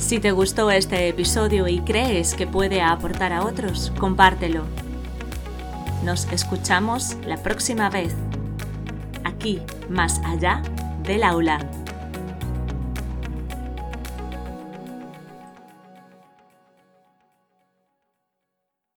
Si te gustó este episodio y crees que puede aportar a otros, compártelo. Nos escuchamos la próxima vez, aquí, más allá del aula.